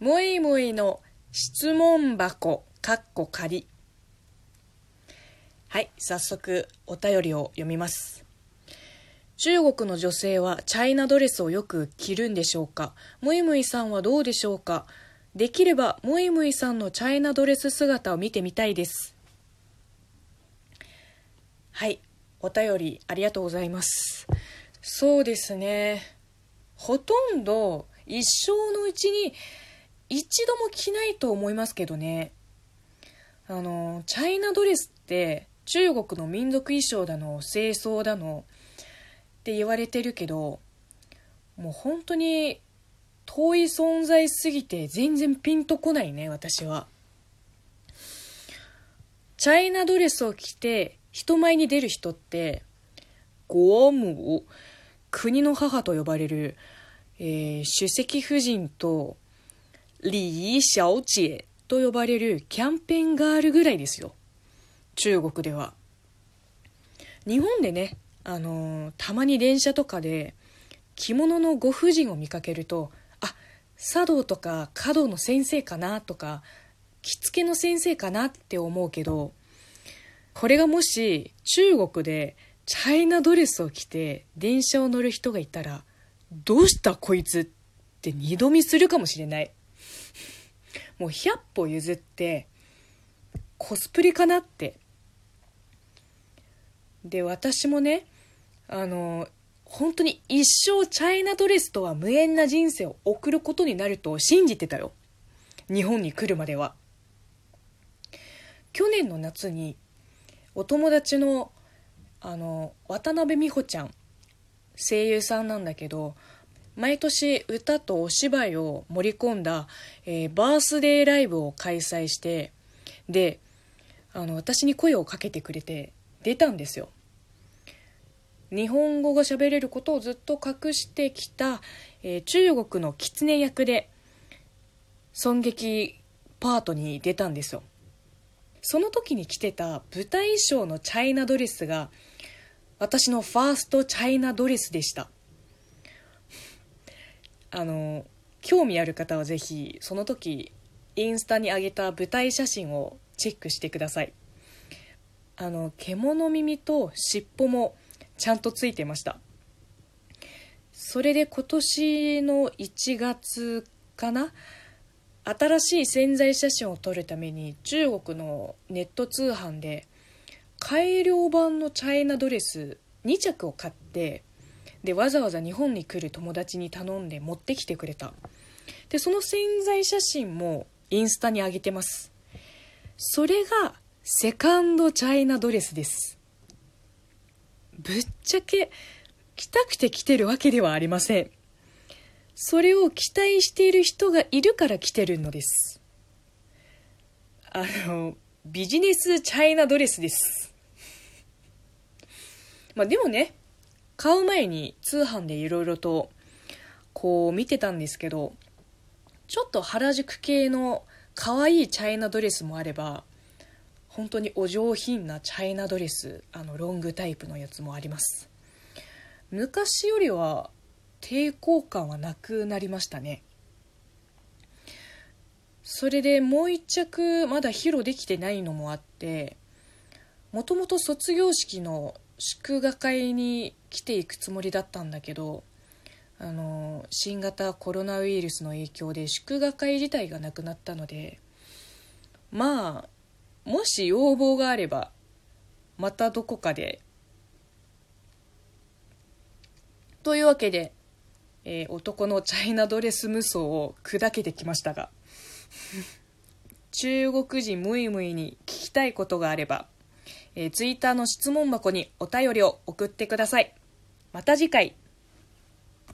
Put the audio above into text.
もいもいの質問箱、かっこ仮。はい、早速お便りを読みます。中国の女性はチャイナドレスをよく着るんでしょうか？むいむいさんはどうでしょうか？できればむいむいさんのチャイナドレス姿を見てみたいです。はい、お便りありがとうございます。そうですね。ほとんど一生のうちに一度も着ないと思いますけどね。あの、チャイナドレスって中国の民族衣装だの、清掃だのって言われてるけど、もう本当に遠い存在すぎて全然ピンとこないね、私は。チャイナドレスを着て人前に出る人って、ゴームを国の母と呼ばれる、えー主席夫人と李小姐と呼ばれるキャンペーンガールぐらいですよ。中国では。日本でね、あのーたまに電車とかで着物のご婦人を見かけると、あ、茶道とか華道の先生かなとか、着付けの先生かなって思うけど、これがもし中国でチャイナドレスを着て電車を乗る人がいたら、どうしたこいつって二度見するかもしれない。もう100歩譲ってコスプレかなって。で、私もね、あの、本当に一生チャイナドレスとは無縁な人生を送ることになると信じてたよ。日本に来るまでは。去年の夏にお友達のあの渡辺美穂ちゃん声優さんなんだけど毎年歌とお芝居を盛り込んだ、えーバースデーライブを開催してであの私に声をかけてくれて出たんですよ。日本語が喋れることをずっと隠してきた、えー中国の狐役で尊劇パートに出たんですよ。その時に着てた舞台衣装のチャイナドレスが私のファーストチャイナドレスでした。あの興味ある方はぜひその時インスタに上げた舞台写真をチェックしてください。あの獣耳と尻尾もちゃんとついてました。それで今年の1月かな？新しい宣材写真を撮るために中国のネット通販で改良版のチャイナドレス2着を買ってでわざわざ日本に来る友達に頼んで持ってきてくれた。でその宣材写真もインスタに上げてます。それがセカンドチャイナドレスです。ぶっちゃけ着たくて着てるわけではありません。それを期待している人がいるから着てるのです。あのビジネスチャイナドレスです。まあでもね買う前に通販でいろいろとこう見てたんですけどちょっと原宿系の可愛いチャイナドレスもあれば本当にお上品なチャイナドレスあのロングタイプのやつもあります。昔よりは抵抗感はなくなりましたね。それでもう一着まだ披露できてないのもあってもともと卒業式の祝賀会に来ていくつもりだったんだけどあの新型コロナウイルスの影響で祝賀会自体がなくなったのでまあもし要望があればまたどこかで。というわけで、えー男のチャイナドレス無双を砕けてきましたが中国人ムイムイに聞きたいことがあれば、えー、ツイッターの質問箱にお便りを送ってください。また次回。